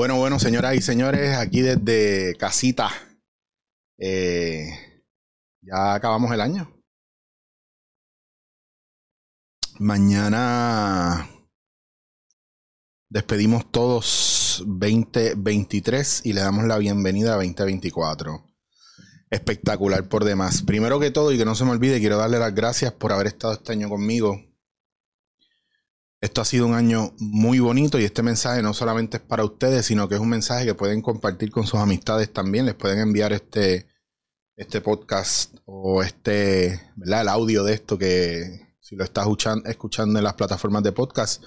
Bueno, bueno, señoras y señores, aquí desde casita. Eh, ya acabamos el año. Mañana despedimos todos 2023 y le damos la bienvenida a 2024. Espectacular por demás. Primero que todo, y que no se me olvide, quiero darle las gracias por haber estado este año conmigo esto ha sido un año muy bonito y este mensaje no solamente es para ustedes, sino que es un mensaje que pueden compartir con sus amistades también. Les pueden enviar este, este podcast o este. El audio de esto que si lo estás escuchando, en las plataformas de podcast,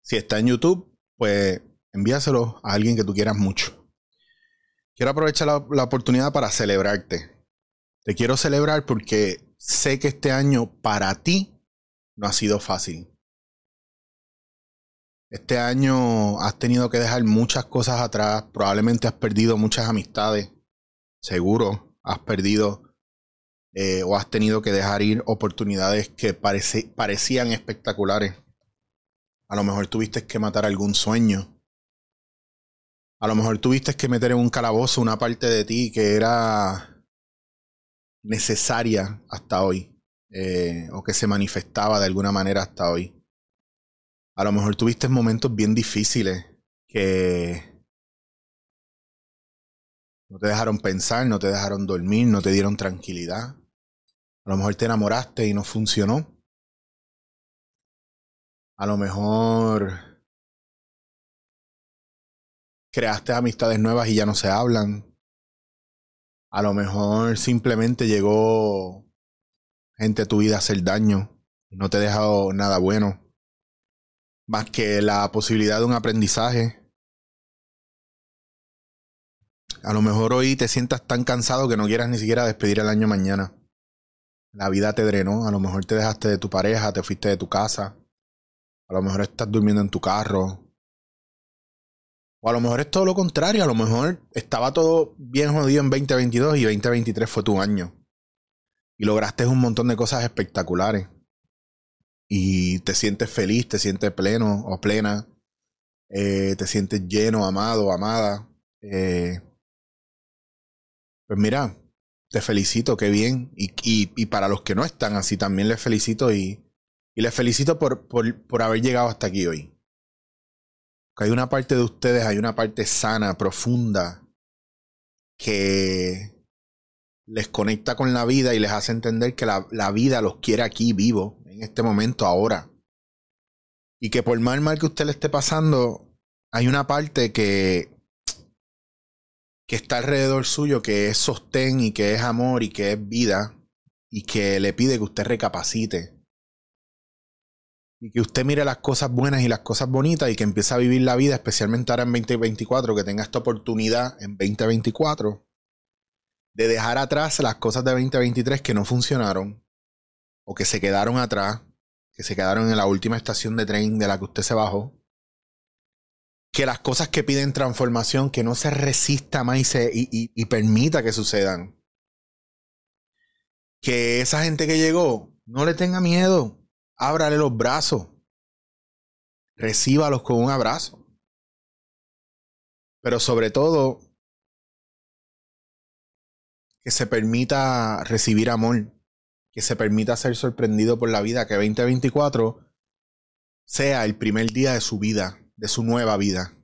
si está en YouTube, pues envíaselo a alguien que tú quieras mucho. Quiero aprovechar la oportunidad para celebrarte. Te quiero celebrar porque sé que este año para ti no ha sido fácil este año has tenido que dejar muchas cosas atrás, probablemente has perdido muchas amistades, seguro has perdido eh, o has tenido que dejar ir oportunidades que parecían espectaculares. A lo mejor tuviste que matar algún sueño. A lo mejor tuviste que meter en un calabozo una parte de ti que era necesaria hasta hoy, eh, o que se manifestaba de alguna manera hasta hoy a lo mejor tuviste momentos bien difíciles que no te dejaron pensar, no te dejaron dormir, no te dieron tranquilidad. A lo mejor te enamoraste y no funcionó. A lo mejor creaste amistades nuevas y ya no se hablan. A lo mejor simplemente llegó gente a tu vida a hacer daño y no te ha dejado nada bueno más que la posibilidad de un aprendizaje. A lo mejor hoy te sientas tan cansado que no quieras ni siquiera despedir el año mañana. La vida te drenó, a lo mejor te dejaste de tu pareja, te fuiste de tu casa. A lo mejor estás durmiendo en tu carro. O a lo mejor es todo lo contrario, a lo mejor estaba todo bien jodido en 2022 y 2023 fue tu año. Y lograste un montón de cosas espectaculares y te sientes feliz, te sientes pleno o plena, eh, te sientes lleno, amado, amada. Eh, pues mira, te felicito, qué bien. Y, y, para los que no están así, también les felicito y, y les felicito por, por, por haber llegado hasta aquí hoy. Que hay una parte de ustedes, hay una parte sana, profunda, que les conecta con la vida y les hace entender que la, la vida los quiere aquí vivo en este momento, ahora. Y que por mal mal que usted le esté pasando, hay una parte que, que está alrededor suyo, que es sostén y que es amor y que es vida, y que le pide que usted recapacite. Y que usted mire las cosas buenas y las cosas bonitas y que empiece a vivir la vida, especialmente ahora en 2024, que tenga esta oportunidad en 2024 de dejar atrás las cosas de 2023 que no funcionaron o que se quedaron atrás, que se quedaron en la última estación de tren de la que usted se bajó. Que las cosas que piden transformación, que no se resista más y, se, y, permita que sucedan. Que esa gente que llegó, no le tenga miedo, ábrale los brazos, recíbalos con un abrazo. Pero sobre todo, que se permita recibir amor, que se permita ser sorprendido por la vida, que 2024 sea el primer día de su vida, de su nueva vida,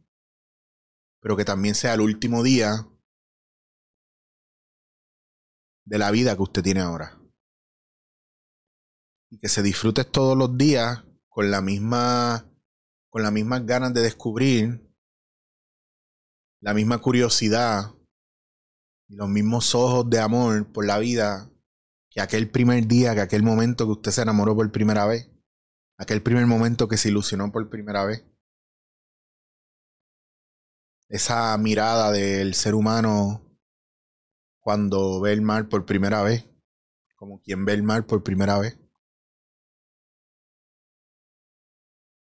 pero que también sea el último día de la vida que usted tiene ahora. Y que se disfrute todos los días con la misma con las mismas ganas de descubrir, la misma curiosidad y los mismos ojos de amor por la vida que aquel primer día, que aquel momento que usted se enamoró por primera vez, aquel primer momento que se ilusionó por primera vez. Esa mirada del ser humano cuando ve el mar por primera vez, como quien ve el mar por primera vez.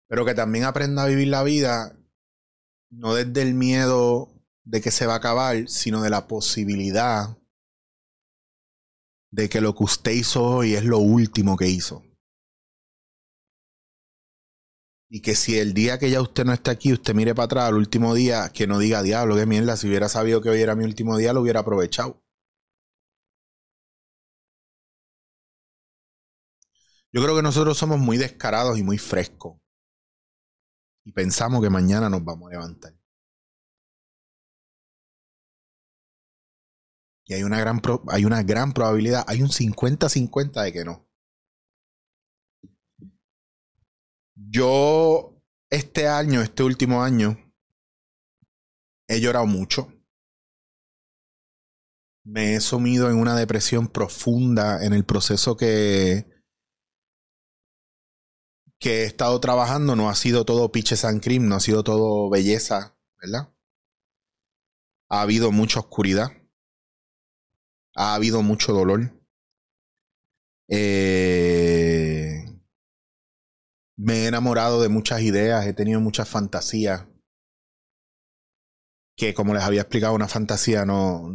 Pero que también aprenda a vivir la vida no desde el miedo de que se va a acabar, sino de la posibilidad de que lo que usted hizo hoy es lo último que hizo. Y que si el día que ya usted no está aquí, usted mire para atrás al último día, que no diga, diablo, qué mierda, si hubiera sabido que hoy era mi último día, lo hubiera aprovechado. Yo creo que nosotros somos muy descarados y muy frescos. Y pensamos que mañana nos vamos a levantar. Y hay una gran, hay una gran probabilidad, hay un 50-50 de que no. Yo, este año, este último año, he llorado mucho. Me he sumido en una depresión profunda en el proceso que, que he estado trabajando. No ha sido todo pitches and cream, no ha sido todo belleza, ¿verdad? Ha habido mucha oscuridad ha habido mucho dolor. Eh, me he enamorado de muchas ideas, he tenido muchas fantasías. Que como les había explicado, una fantasía no,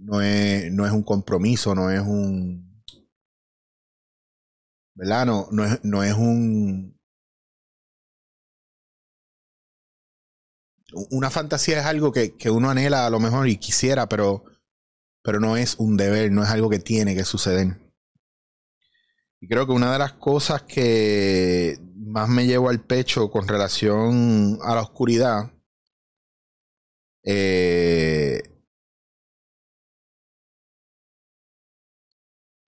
no, es, no es un compromiso, no es un. ¿Verdad? No, no, es, no es un. Una fantasía es algo que, que uno anhela a lo mejor y quisiera, pero pero no es un deber, no es algo que tiene que suceder. Y creo que una de las cosas que más me llevo al pecho con relación a la oscuridad eh,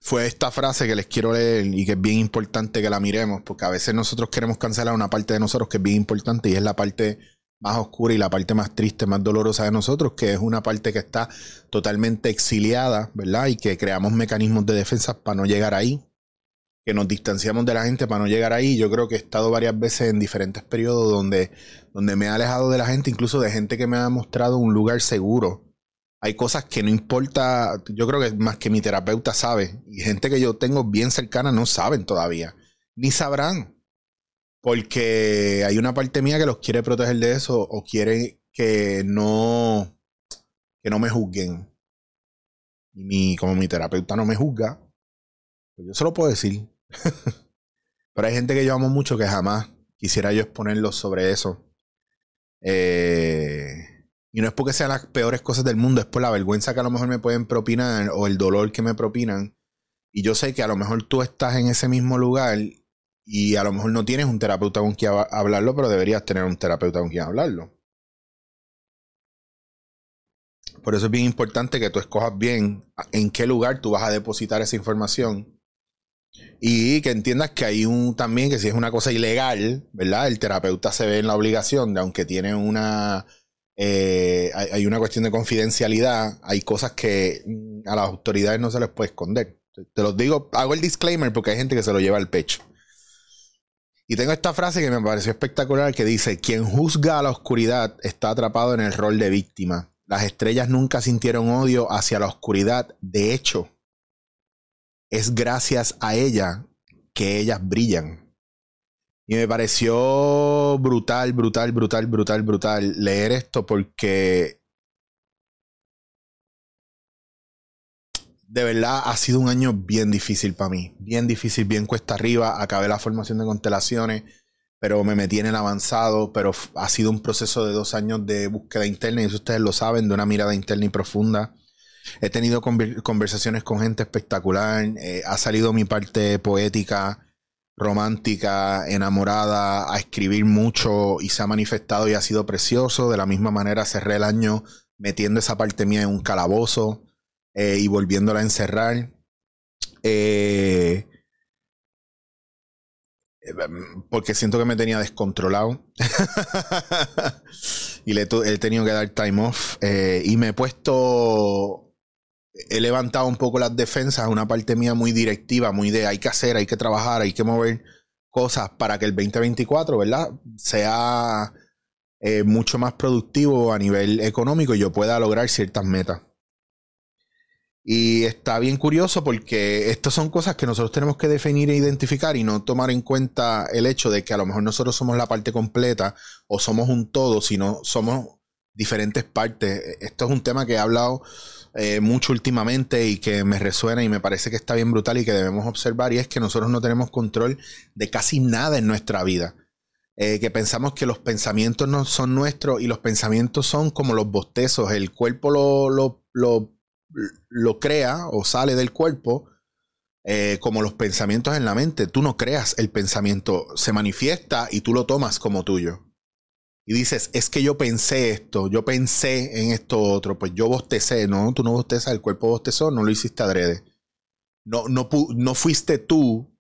fue esta frase que les quiero leer y que es bien importante que la miremos, porque a veces nosotros queremos cancelar una parte de nosotros que es bien importante y es la parte más oscura y la parte más triste, más dolorosa de nosotros, que es una parte que está totalmente exiliada, ¿verdad? Y que creamos mecanismos de defensa para no llegar ahí, que nos distanciamos de la gente para no llegar ahí. Yo creo que he estado varias veces en diferentes periodos donde, donde me he alejado de la gente, incluso de gente que me ha mostrado un lugar seguro. Hay cosas que no importa, yo creo que más que mi terapeuta sabe, y gente que yo tengo bien cercana no saben todavía, ni sabrán porque hay una parte mía que los quiere proteger de eso o quiere que no, que no me juzguen. Y mi, como mi terapeuta no me juzga, pues yo se lo puedo decir. Pero hay gente que yo amo mucho que jamás quisiera yo exponerlos sobre eso. Eh, y no es porque sean las peores cosas del mundo, es por la vergüenza que a lo mejor me pueden propinar o el dolor que me propinan. Y yo sé que a lo mejor tú estás en ese mismo lugar y a lo mejor no tienes un terapeuta con quien hablarlo, pero deberías tener un terapeuta con quien hablarlo. Por eso es bien importante que tú escojas bien en qué lugar tú vas a depositar esa información. Y que entiendas que hay un también, que si es una cosa ilegal, ¿verdad? El terapeuta se ve en la obligación de, aunque tiene una. Eh, hay una cuestión de confidencialidad, hay cosas que a las autoridades no se les puede esconder. Te los digo, hago el disclaimer porque hay gente que se lo lleva al pecho. Y tengo esta frase que me pareció espectacular que dice, quien juzga a la oscuridad está atrapado en el rol de víctima. Las estrellas nunca sintieron odio hacia la oscuridad. De hecho, es gracias a ella que ellas brillan. Y me pareció brutal, brutal, brutal, brutal, brutal leer esto porque de verdad ha sido un año bien difícil para mí. Bien difícil, bien cuesta arriba. Acabé la formación de constelaciones, pero me metí en el avanzado. Pero ha sido un proceso de dos años de búsqueda interna, y eso ustedes lo saben, de una mirada interna y profunda. He tenido conversaciones con gente espectacular. Eh, ha salido mi parte poética, romántica, enamorada, a escribir mucho y se ha manifestado y ha sido precioso. De la misma manera cerré el año metiendo esa parte mía en un calabozo eh, y volviéndola a encerrar. Eh, porque siento que me tenía descontrolado. y le he tenido que dar time off. Eh, y me he puesto. He levantado un poco las defensas, una parte mía muy directiva, muy de hay que hacer, hay que trabajar, hay que mover cosas para que el 2024, ¿verdad? Sea mucho más productivo a nivel económico y yo pueda lograr ciertas metas. Y está bien curioso porque estas son cosas que nosotros tenemos que definir e identificar y no tomar en cuenta el hecho de que a lo mejor nosotros somos la parte completa o somos un todo, sino somos diferentes partes. Esto es un tema que he hablado eh, mucho últimamente y que me resuena y me parece que está bien brutal y que debemos observar y es que nosotros no tenemos control de casi nada en nuestra vida. eh, que pensamos que los pensamientos no son nuestros y los pensamientos son como los bostezos, el cuerpo lo, lo, lo, lo crea o sale del cuerpo. Eh, como los pensamientos en la mente, tú no creas el pensamiento, se manifiesta y tú lo tomas como tuyo. Y dices, es que yo pensé esto, yo pensé en esto otro, pues yo bostecé, no, tú no bostezas, el cuerpo bostezó, no lo hiciste adrede. No, no, no fuiste tú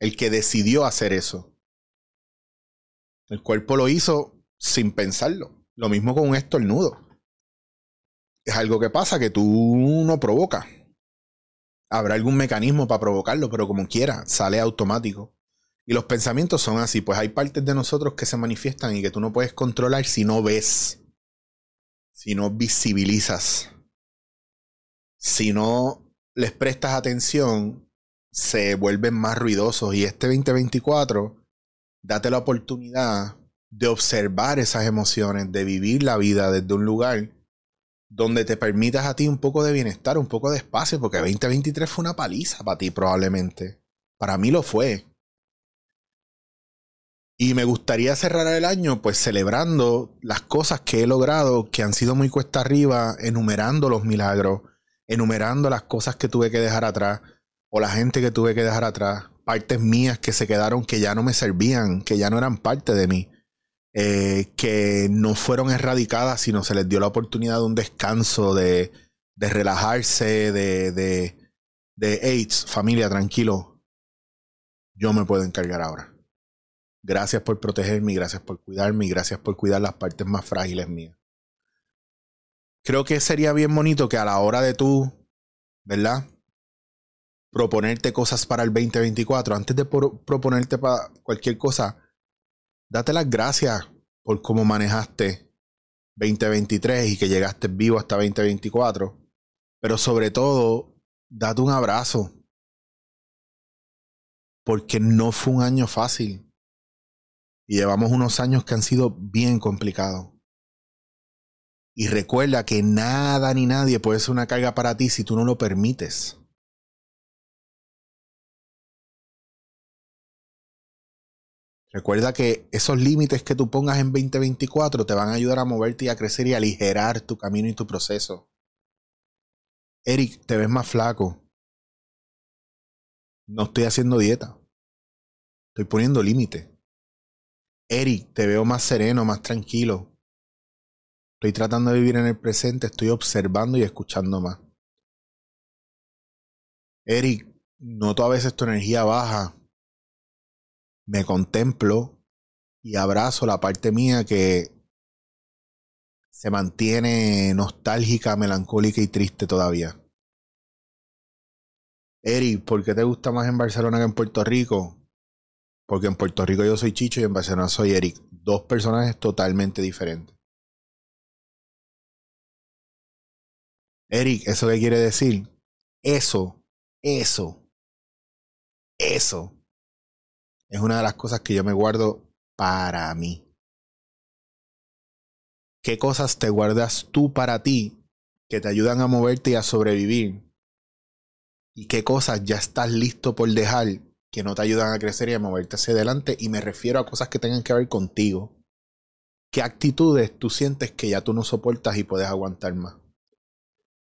el que decidió hacer eso. El cuerpo lo hizo sin pensarlo. Lo mismo con un estornudo. Es algo que pasa que tú no provocas. Habrá algún mecanismo para provocarlo, pero como quiera, sale automático. Y los pensamientos son así, pues hay partes de nosotros que se manifiestan y que tú no puedes controlar si no ves, si no visibilizas, si no les prestas atención, se vuelven más ruidosos. Y este 2024 date la oportunidad de observar esas emociones, de vivir la vida desde un lugar donde te permitas a ti un poco de bienestar, un poco de espacio, porque 2023 fue una paliza para ti probablemente. Para mí lo fue. Y me gustaría cerrar el año pues celebrando las cosas que he logrado, que han sido muy cuesta arriba, enumerando los milagros, enumerando las cosas que tuve que dejar atrás, o la gente que tuve que dejar atrás, partes mías que se quedaron que ya no me servían, que ya no eran parte de mí, eh, que no fueron erradicadas, sino se les dio la oportunidad de un descanso, de, relajarse, de, AIDS, familia, tranquilo, yo me puedo encargar ahora. Gracias por protegerme, gracias por cuidarme gracias por cuidar las partes más frágiles mías. Creo que sería bien bonito que a la hora de tú, ¿verdad? proponerte cosas para el 2024, antes de proponerte para cualquier cosa, date las gracias por cómo manejaste 2023 y que llegaste vivo hasta 2024. Pero sobre todo, date un abrazo. Porque no fue un año fácil. Y llevamos unos años que han sido bien complicados. Y recuerda que nada ni nadie puede ser una carga para ti si tú no lo permites. Recuerda que esos límites que tú pongas en 2024 te van a ayudar a moverte y a crecer y a aligerar tu camino y tu proceso. Eric, te ves más flaco. No estoy haciendo dieta. Estoy poniendo límite. Eric, te veo más sereno, más tranquilo. Estoy tratando de vivir en el presente, estoy observando y escuchando más. Eric, noto a veces tu energía baja me contemplo y abrazo la parte mía que se mantiene nostálgica, melancólica y triste todavía. Eric, ¿por qué te gusta más en Barcelona que en Puerto Rico? Porque en Puerto Rico yo soy Chicho y en Barcelona soy Eric. Dos personajes totalmente diferentes. Eric, ¿eso qué quiere decir? Eso, eso, eso es una de las cosas que yo me guardo para mí. ¿Qué cosas te guardas tú para ti que te ayudan a moverte y a sobrevivir? ¿Y qué cosas ya estás listo por dejar que no te ayudan a crecer y a moverte hacia adelante? Y me refiero a cosas que tengan que ver contigo. ¿Qué actitudes tú sientes que ya tú no soportas y puedes aguantar más?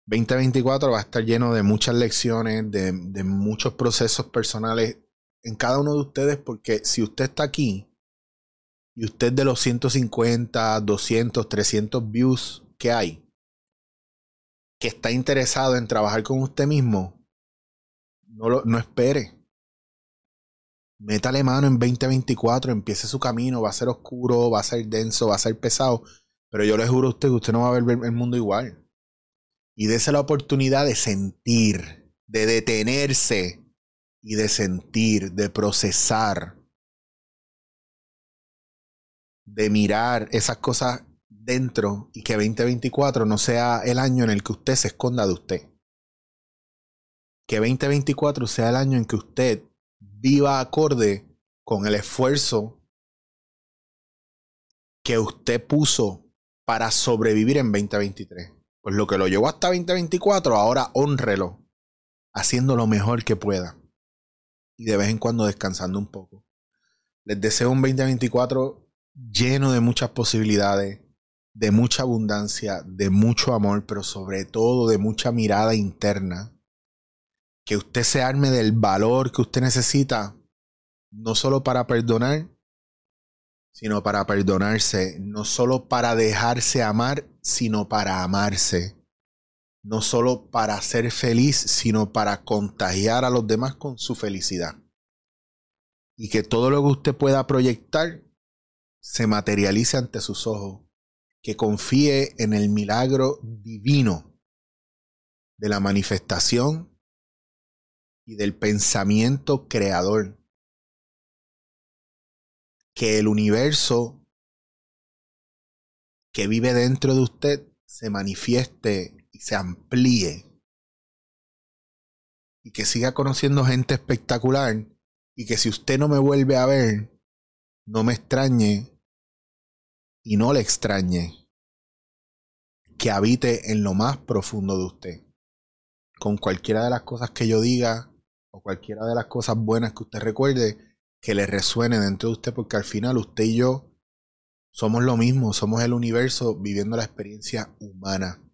2024 va a estar lleno de muchas lecciones, de, de muchos procesos personales en cada uno de ustedes porque si usted está aquí y usted de los 150, 200, 300 views que hay, que está interesado en trabajar con usted mismo, no, lo, no espere. Métale mano en 2024, empiece su camino, va a ser oscuro, va a ser denso, va a ser pesado, pero yo le juro a usted que usted no va a ver el mundo igual. Y dése la oportunidad de sentir, de detenerse y de sentir, de procesar, de mirar esas cosas dentro y que 2024 no sea el año en el que usted se esconda de usted. Que 2024 sea el año en que usted viva acorde con el esfuerzo que usted puso para sobrevivir en 2023. Pues lo que lo llevó hasta 2024, ahora honrelo, haciendo lo mejor que pueda y de vez en cuando descansando un poco. Les deseo un 2024 lleno de muchas posibilidades, de mucha abundancia, de mucho amor, pero sobre todo de mucha mirada interna. Que usted se arme del valor que usted necesita, no solo para perdonar, sino para perdonarse, no solo para dejarse amar, sino para amarse, no solo para ser feliz, sino para contagiar a los demás con su felicidad. Y que todo lo que usted pueda proyectar se materialice ante sus ojos, que confíe en el milagro divino de la manifestación y del pensamiento creador que el universo que vive dentro de usted se manifieste se amplíe. Y que siga conociendo gente espectacular. Y que si usted no me vuelve a ver, no me extrañe y no le extrañe que habite en lo más profundo de usted. Con cualquiera de las cosas que yo diga o cualquiera de las cosas buenas que usted recuerde, que le resuene dentro de usted, porque al final usted y yo somos lo mismo, somos el universo viviendo la experiencia humana.